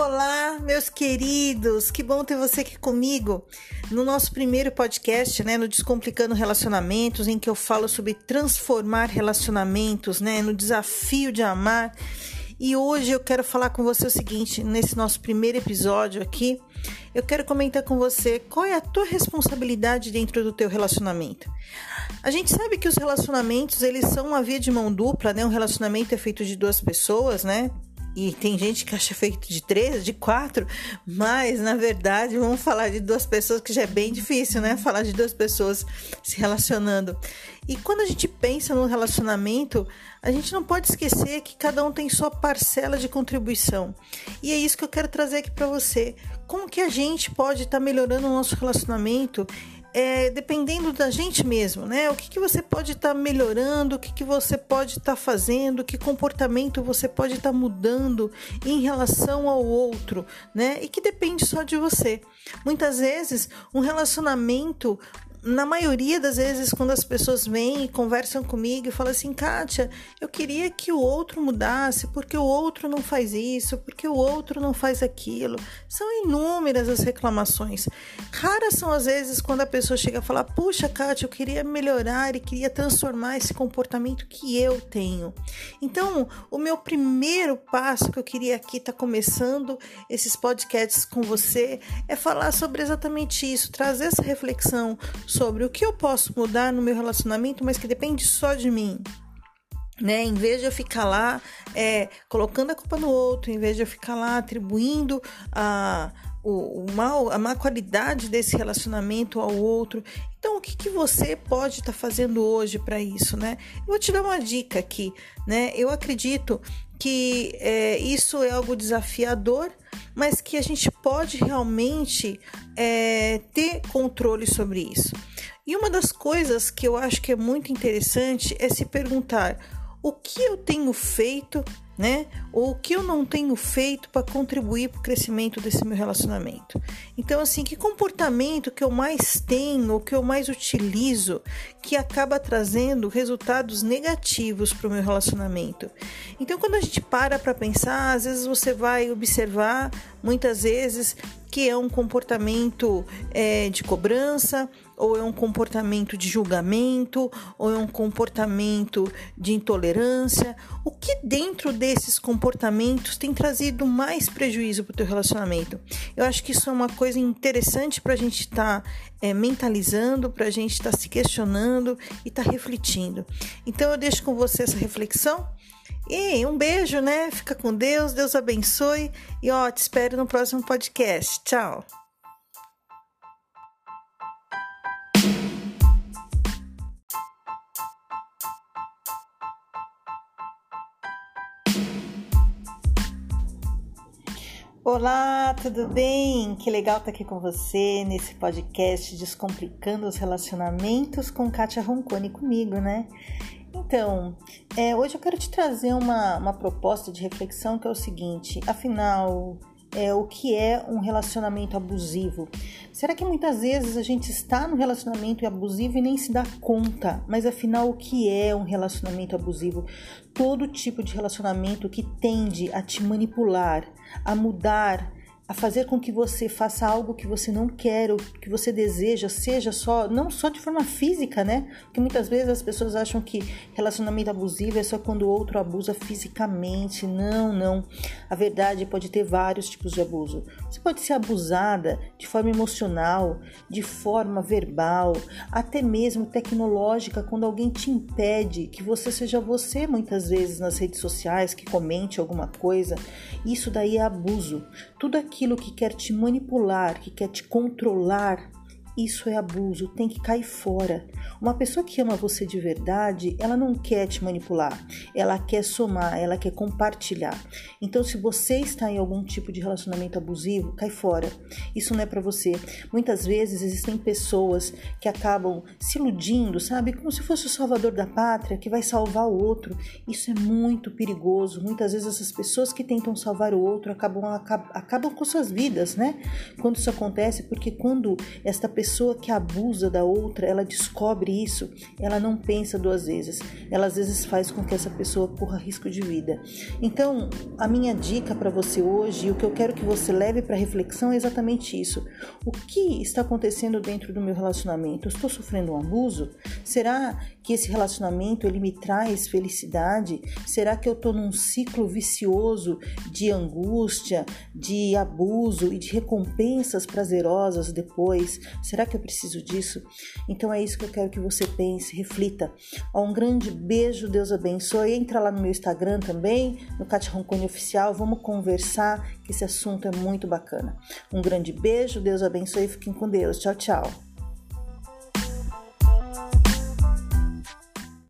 Olá, meus queridos, que bom ter você aqui comigo no nosso primeiro podcast, né, no Descomplicando Relacionamentos, em que eu falo sobre transformar relacionamentos, né, no desafio de amar. E hoje eu quero falar com você o seguinte, nesse nosso primeiro episódio aqui, eu quero comentar com você qual é a tua responsabilidade dentro do teu relacionamento. A gente sabe que os relacionamentos, eles são uma via de mão dupla, né? Um relacionamento é feito de duas pessoas, né? E tem gente que acha feito de três, de quatro, mas na verdade vamos falar de duas pessoas que já é bem difícil, né? Falar de duas pessoas se relacionando. E quando a gente pensa no relacionamento, a gente não pode esquecer que cada um tem sua parcela de contribuição. E é isso que eu quero trazer aqui para você. Como que a gente pode estar tá melhorando o nosso relacionamento é, dependendo da gente mesmo, né? O que, que você pode estar tá melhorando, o que, que você pode estar tá fazendo, que comportamento você pode estar tá mudando em relação ao outro, né? E que depende só de você. Muitas vezes, um relacionamento na maioria das vezes, quando as pessoas vêm e conversam comigo e falam assim, Kátia, eu queria que o outro mudasse, porque o outro não faz isso, porque o outro não faz aquilo. São inúmeras as reclamações. Raras são as vezes quando a pessoa chega a falar, puxa, Kátia, eu queria melhorar e queria transformar esse comportamento que eu tenho. Então, o meu primeiro passo que eu queria aqui estar tá começando esses podcasts com você é falar sobre exatamente isso, trazer essa reflexão sobre o que eu posso mudar no meu relacionamento, mas que depende só de mim. Né? Em vez de eu ficar lá é, colocando a culpa no outro, em vez de eu ficar lá atribuindo a, o, o mal, a má qualidade desse relacionamento ao outro. Então, o que, que você pode estar tá fazendo hoje para isso, né? Eu vou te dar uma dica aqui, né? Eu acredito que é, isso é algo desafiador, mas que a gente pode realmente é, ter controle sobre isso. E uma das coisas que eu acho que é muito interessante é se perguntar o que eu tenho feito né? Ou o que eu não tenho feito para contribuir para o crescimento desse meu relacionamento. Então, assim, que comportamento que eu mais tenho, ou que eu mais utilizo, que acaba trazendo resultados negativos para o meu relacionamento. Então, quando a gente para para pensar, às vezes você vai observar, muitas vezes, que é um comportamento é, de cobrança, ou é um comportamento de julgamento, ou é um comportamento de intolerância. O que dentro desses comportamentos tem trazido mais prejuízo para o teu relacionamento? Eu acho que isso é uma coisa interessante para a gente estar tá, é, mentalizando, para a gente estar tá se questionando e estar tá refletindo. Então eu deixo com você essa reflexão. E um beijo, né? Fica com Deus, Deus abençoe e ó, te espero no próximo podcast. Tchau. Olá, tudo bem? Que legal estar aqui com você nesse podcast Descomplicando os Relacionamentos com Kátia Roncone comigo, né? Então, é, hoje eu quero te trazer uma, uma proposta de reflexão que é o seguinte: afinal, é, o que é um relacionamento abusivo. Será que muitas vezes a gente está no relacionamento abusivo e nem se dá conta? Mas afinal, o que é um relacionamento abusivo? Todo tipo de relacionamento que tende a te manipular, a mudar a fazer com que você faça algo que você não quer ou que você deseja, seja só, não só de forma física, né? Porque muitas vezes as pessoas acham que relacionamento abusivo é só quando o outro abusa fisicamente. Não, não. A verdade pode ter vários tipos de abuso. Você pode ser abusada de forma emocional, de forma verbal, até mesmo tecnológica, quando alguém te impede que você seja você, muitas vezes nas redes sociais, que comente alguma coisa. Isso daí é abuso. Tudo aqui aquilo que quer te manipular, que quer te controlar, isso é abuso, tem que cair fora. Uma pessoa que ama você de verdade, ela não quer te manipular, ela quer somar, ela quer compartilhar. Então, se você está em algum tipo de relacionamento abusivo, cai fora. Isso não é para você. Muitas vezes existem pessoas que acabam se iludindo, sabe, como se fosse o salvador da pátria que vai salvar o outro. Isso é muito perigoso. Muitas vezes essas pessoas que tentam salvar o outro acabam acabam, acabam com suas vidas, né? Quando isso acontece, porque quando esta pessoa pessoa que abusa da outra, ela descobre isso, ela não pensa duas vezes. Ela às vezes faz com que essa pessoa corra risco de vida. Então, a minha dica para você hoje, e o que eu quero que você leve para reflexão é exatamente isso. O que está acontecendo dentro do meu relacionamento? Eu estou sofrendo um abuso? Será que esse relacionamento ele me traz felicidade? Será que eu estou num ciclo vicioso de angústia, de abuso e de recompensas prazerosas depois? Será que eu preciso disso? Então é isso que eu quero que você pense, reflita. Um grande beijo, Deus abençoe. Entra lá no meu Instagram também, no Katia Roncone Oficial, vamos conversar, que esse assunto é muito bacana. Um grande beijo, Deus abençoe fiquem com Deus. Tchau, tchau.